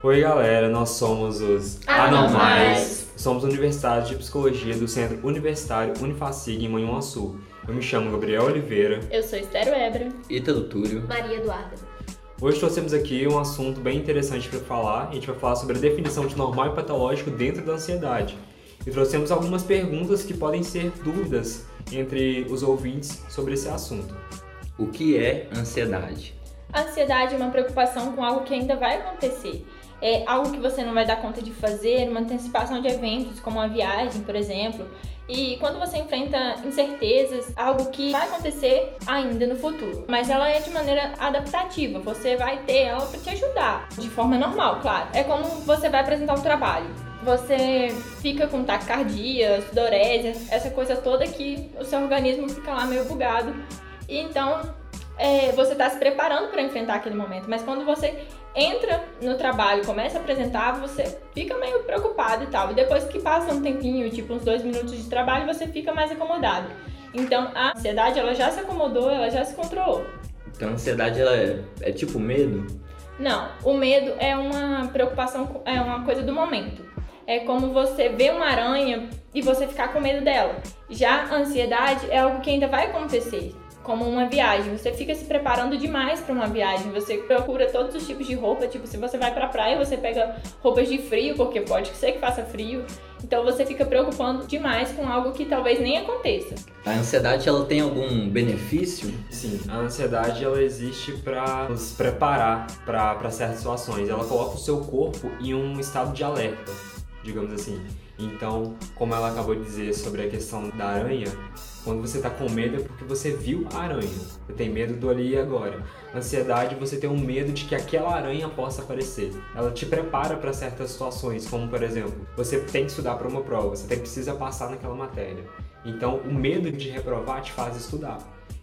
Oi, galera, nós somos os Anormais. Somos universitários de psicologia do Centro Universitário Unifacig em Manhuaçu. Eu me chamo Gabriel Oliveira. Eu sou Estero Ebra. Ítalo Túlio. Maria Eduarda. Hoje trouxemos aqui um assunto bem interessante para falar. A gente vai falar sobre a definição de normal e patológico dentro da ansiedade. E trouxemos algumas perguntas que podem ser dúvidas entre os ouvintes sobre esse assunto. O que é ansiedade? A ansiedade é uma preocupação com algo que ainda vai acontecer. É algo que você não vai dar conta de fazer, uma antecipação de eventos, como uma viagem, por exemplo. E quando você enfrenta incertezas, algo que vai acontecer ainda no futuro. Mas ela é de maneira adaptativa, você vai ter ela para te ajudar, de forma normal, claro. É como você vai apresentar o trabalho. Você fica com taquicardia, sudorese, essa coisa toda que o seu organismo fica lá meio bugado. E então é, você está se preparando para enfrentar aquele momento, mas quando você entra no trabalho, começa a apresentar, você fica meio preocupado e tal. E depois que passa um tempinho, tipo uns dois minutos de trabalho, você fica mais acomodado. Então a ansiedade ela já se acomodou, ela já se controlou. Então a ansiedade ela é, é tipo medo? Não, o medo é uma preocupação, é uma coisa do momento. É como você ver uma aranha e você ficar com medo dela. Já a ansiedade é algo que ainda vai acontecer como uma viagem. Você fica se preparando demais para uma viagem. Você procura todos os tipos de roupa. Tipo, se você vai para a praia, você pega roupas de frio, porque pode ser que faça frio. Então você fica preocupando demais com algo que talvez nem aconteça. A ansiedade ela tem algum benefício? Sim, a ansiedade ela existe para nos preparar para certas situações. Ela coloca o seu corpo em um estado de alerta, digamos assim. Então, como ela acabou de dizer sobre a questão da aranha, quando você está com medo é porque você viu a aranha. Você tem medo do ali e agora. Ansiedade, você tem um medo de que aquela aranha possa aparecer. Ela te prepara para certas situações, como por exemplo, você tem que estudar para uma prova, você tem, precisa passar naquela matéria. Então, o medo de reprovar te faz estudar.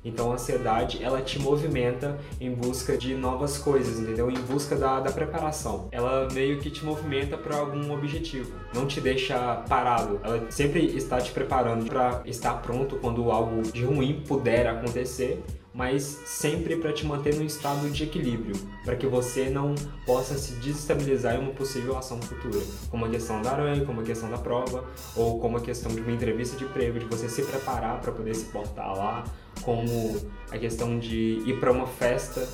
Então a ansiedade ela te movimenta em busca de novas coisas, entendeu? Em busca da, da preparação. Ela meio que te movimenta para algum objetivo, não te deixa parado. Ela sempre está te preparando para estar pronto quando algo de ruim puder acontecer mas sempre para te manter num estado de equilíbrio, para que você não possa se desestabilizar em uma possível ação futura, como a questão da aranha, como a questão da prova, ou como a questão de uma entrevista de emprego, de você se preparar para poder se portar lá, como a questão de ir para uma festa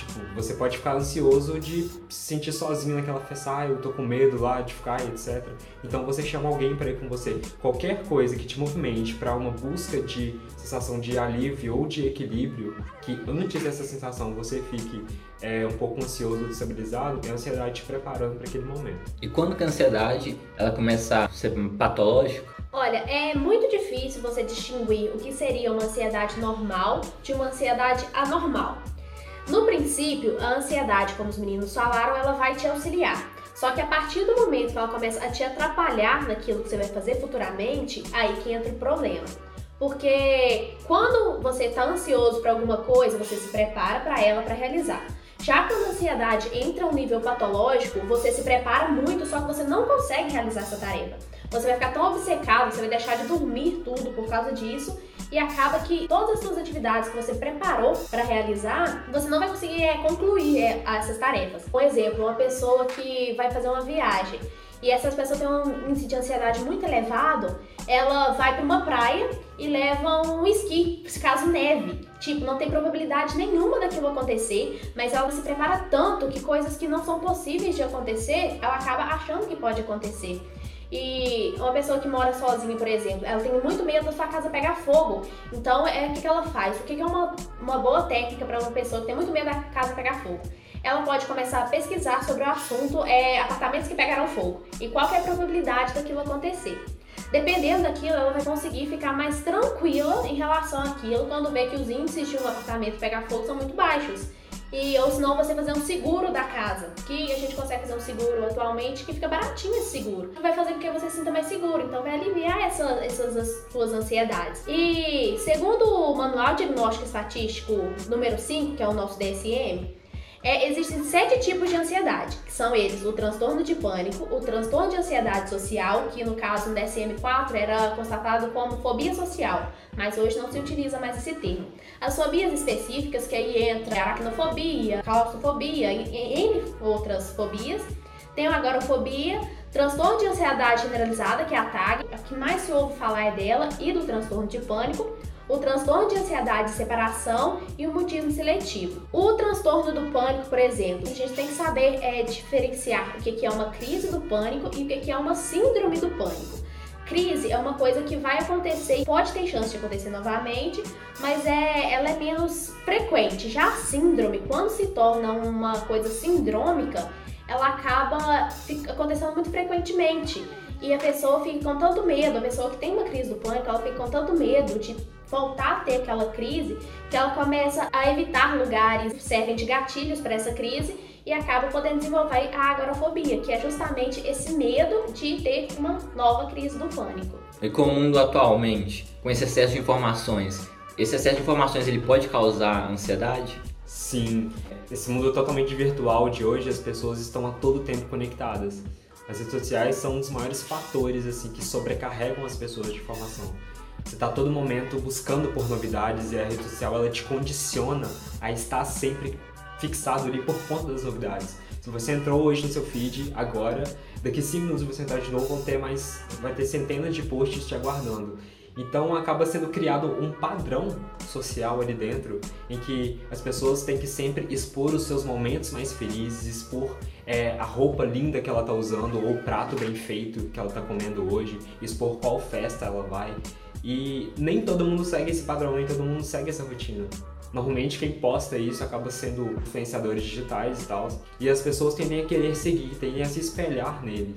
Tipo, você pode ficar ansioso de se sentir sozinho naquela festa, ah, eu tô com medo lá de ficar, etc. Então você chama alguém para ir com você. Qualquer coisa que te movimente para uma busca de sensação de alívio ou de equilíbrio, que antes dessa sensação você fique é, um pouco ansioso, destabilizado, é a ansiedade te preparando para aquele momento. E quando que a ansiedade ela começa a ser patológica? Olha, é muito difícil você distinguir o que seria uma ansiedade normal de uma ansiedade anormal. No princípio, a ansiedade, como os meninos falaram, ela vai te auxiliar. Só que a partir do momento que ela começa a te atrapalhar naquilo que você vai fazer futuramente, aí que entra o problema. Porque quando você está ansioso para alguma coisa, você se prepara para ela para realizar. Já quando a ansiedade entra a um nível patológico, você se prepara muito, só que você não consegue realizar essa tarefa. Você vai ficar tão obcecado, você vai deixar de dormir tudo por causa disso e acaba que todas as suas atividades que você preparou para realizar, você não vai conseguir é, concluir é, essas tarefas. Por exemplo, uma pessoa que vai fazer uma viagem e essas pessoas têm um índice de ansiedade muito elevado, ela vai para uma praia e leva um esqui, caso neve. Tipo, não tem probabilidade nenhuma daquilo acontecer, mas ela se prepara tanto que coisas que não são possíveis de acontecer, ela acaba achando que pode acontecer. E uma pessoa que mora sozinha, por exemplo, ela tem muito medo da sua casa pegar fogo. Então, é o que, que ela faz? O que, que é uma, uma boa técnica para uma pessoa que tem muito medo da casa pegar fogo? Ela pode começar a pesquisar sobre o assunto é, apartamentos que pegaram fogo e qual é a probabilidade daquilo acontecer. Dependendo daquilo, ela vai conseguir ficar mais tranquila em relação àquilo quando vê que os índices de um apartamento pegar fogo são muito baixos. E, ou senão você fazer um seguro da casa, que a gente consegue fazer um seguro atualmente que fica baratinho esse seguro. Vai fazer com que você se sinta mais seguro, então vai aliviar essa, essas suas ansiedades. E segundo o Manual Diagnóstico Estatístico número 5, que é o nosso DSM, é, existem sete tipos de ansiedade, que são eles o transtorno de pânico, o transtorno de ansiedade social, que no caso no DSM-4 era constatado como fobia social, mas hoje não se utiliza mais esse termo. As fobias específicas, que aí entra aracnofobia, claustrofobia e N outras fobias, Tem a agorafobia, transtorno de ansiedade generalizada, que é a TAG, a que mais se ouve falar é dela, e do transtorno de pânico, o transtorno de ansiedade de separação e o mutismo seletivo. O transtorno do pânico, por exemplo, a gente tem que saber é, diferenciar o que é uma crise do pânico e o que é uma síndrome do pânico. Crise é uma coisa que vai acontecer e pode ter chance de acontecer novamente, mas é, ela é menos frequente. Já a síndrome, quando se torna uma coisa sindrômica, ela acaba acontecendo muito frequentemente. E a pessoa fica com tanto medo, a pessoa que tem uma crise do pânico, ela fica com tanto medo de voltar a ter aquela crise, que ela começa a evitar lugares que servem de gatilhos para essa crise e acaba podendo desenvolver a agorafobia, que é justamente esse medo de ter uma nova crise do pânico. E com o mundo atualmente, com esse excesso de informações, esse excesso de informações ele pode causar ansiedade? Sim, esse mundo totalmente virtual de hoje, as pessoas estão a todo tempo conectadas. As redes sociais são um dos maiores fatores assim que sobrecarregam as pessoas de informação. Você está todo momento buscando por novidades e a rede social ela te condiciona a estar sempre fixado ali por conta das novidades. Se você entrou hoje no seu feed, agora, daqui 5 minutos você entrar de novo, vão ter mais, vai ter centenas de posts te aguardando. Então acaba sendo criado um padrão social ali dentro em que as pessoas têm que sempre expor os seus momentos mais felizes, expor é, a roupa linda que ela está usando ou o prato bem feito que ela está comendo hoje, expor qual festa ela vai. E nem todo mundo segue esse padrão, nem todo mundo segue essa rotina. Normalmente quem posta isso acaba sendo influenciadores digitais e tal, e as pessoas tendem a querer seguir, tendem a se espelhar neles.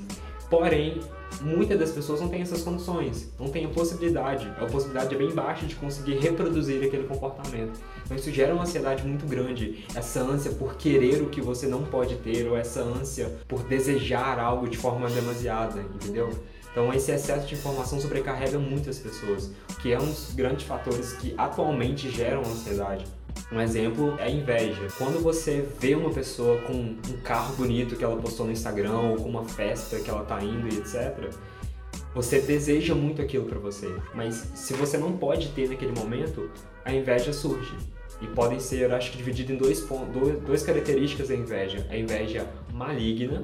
Porém, muitas das pessoas não têm essas condições, não têm a possibilidade, a possibilidade é bem baixa de conseguir reproduzir aquele comportamento. Então isso gera uma ansiedade muito grande, essa ânsia por querer o que você não pode ter, ou essa ânsia por desejar algo de forma demasiada, entendeu? Então esse excesso de informação sobrecarrega muitas pessoas, que é um dos grandes fatores que atualmente geram ansiedade. Um exemplo é a inveja. Quando você vê uma pessoa com um carro bonito que ela postou no Instagram ou com uma festa que ela tá indo e etc, você deseja muito aquilo para você, mas se você não pode ter naquele momento, a inveja surge. E podem ser, acho que dividido em dois pontos, duas características da inveja. A inveja maligna,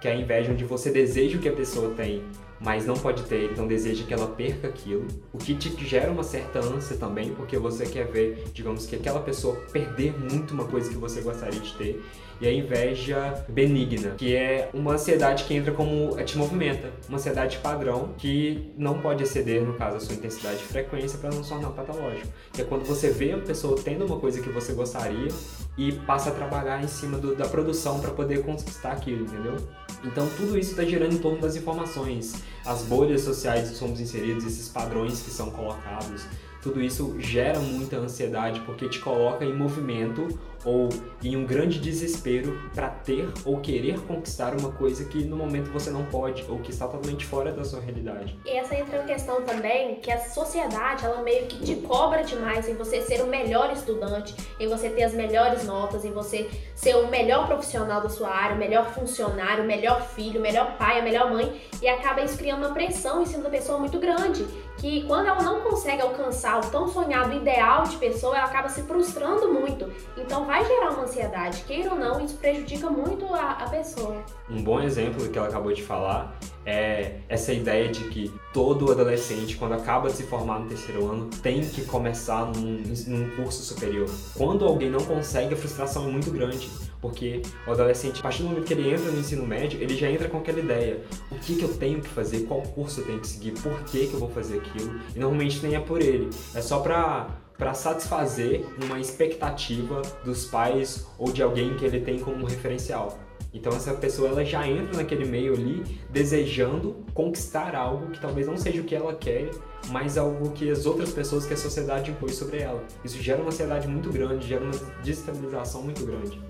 que é a inveja onde você deseja o que a pessoa tem, mas não pode ter, então deseja que ela perca aquilo. O que te gera uma certa ânsia também, porque você quer ver, digamos que aquela pessoa perder muito uma coisa que você gostaria de ter. E a inveja benigna, que é uma ansiedade que entra como te movimenta, uma ansiedade padrão que não pode exceder, no caso, a sua intensidade e frequência para não se tornar patológico. Que é quando você vê a pessoa tendo uma coisa que você gostaria e passa a trabalhar em cima do, da produção para poder conquistar aquilo, entendeu? Então tudo isso está girando em torno das informações, as bolhas sociais que somos inseridos, esses padrões que são colocados, tudo isso gera muita ansiedade porque te coloca em movimento ou em um grande desespero para ter ou querer conquistar uma coisa que no momento você não pode ou que está totalmente fora da sua realidade. E essa entra em questão também que a sociedade ela meio que te cobra demais em você ser o melhor estudante, em você ter as melhores notas, em você ser o melhor profissional da sua área, o melhor funcionário, o melhor filho, o melhor pai, a melhor mãe e acaba isso criando uma pressão em cima da pessoa muito grande que quando ela não consegue alcançar o tão sonhado ideal de pessoa, ela acaba se frustrando muito. Então vai gerar uma ansiedade, queira ou não, isso prejudica muito a, a pessoa. Um bom exemplo que ela acabou de falar é essa ideia de que todo adolescente, quando acaba de se formar no terceiro ano, tem que começar num, num curso superior. Quando alguém não consegue, a frustração é muito grande, porque o adolescente, a partir do momento que ele entra no ensino médio, ele já entra com aquela ideia: o que, que eu tenho que fazer, qual curso eu tenho que seguir, por que, que eu vou fazer aquilo, e normalmente nem é por ele, é só pra para satisfazer uma expectativa dos pais ou de alguém que ele tem como referencial. Então essa pessoa ela já entra naquele meio ali desejando conquistar algo que talvez não seja o que ela quer, mas algo que as outras pessoas, que a sociedade impôs sobre ela. Isso gera uma ansiedade muito grande, gera uma desestabilização muito grande.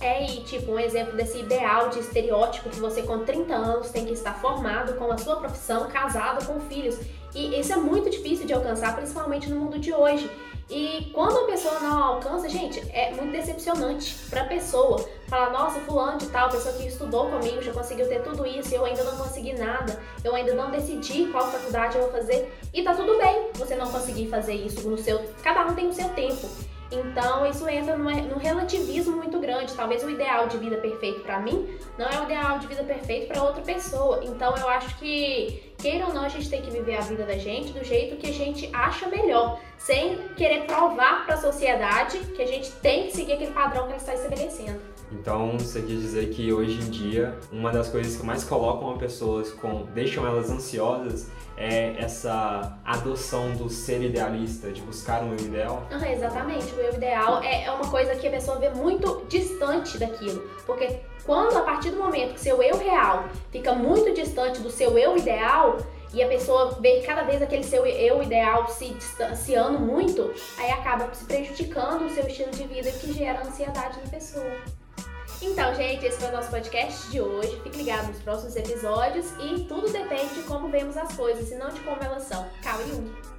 É, e tipo, um exemplo desse ideal de estereótipo que você com 30 anos tem que estar formado com a sua profissão, casado, com filhos. E isso é muito difícil de alcançar, principalmente no mundo de hoje. E quando a pessoa não alcança, gente, é muito decepcionante para a pessoa. Falar, nossa, fulano de tal, pessoa que estudou comigo, já conseguiu ter tudo isso, eu ainda não consegui nada, eu ainda não decidi qual faculdade eu vou fazer. E tá tudo bem você não conseguir fazer isso no seu. Cada um tem o seu tempo. Então isso entra num relativismo muito grande. Talvez o ideal de vida perfeito para mim não é o ideal de vida perfeito para outra pessoa. Então eu acho que queira ou não a gente tem que viver a vida da gente do jeito que a gente acha melhor, sem querer provar para a sociedade que a gente tem que seguir aquele padrão que ela está estabelecendo. Então, você quer dizer que hoje em dia, uma das coisas que mais colocam as pessoas, com, deixam elas ansiosas, é essa adoção do ser idealista, de buscar um eu ideal? Uhum, exatamente. O eu ideal é, é uma coisa que a pessoa vê muito distante daquilo. Porque quando, a partir do momento que seu eu real fica muito distante do seu eu ideal, e a pessoa vê cada vez aquele seu eu ideal se distanciando muito, aí acaba se prejudicando o seu estilo de vida que gera ansiedade na pessoa. Então, gente, esse foi o nosso podcast de hoje. Fique ligado nos próximos episódios e tudo depende de como vemos as coisas e não de como elas são. Calma e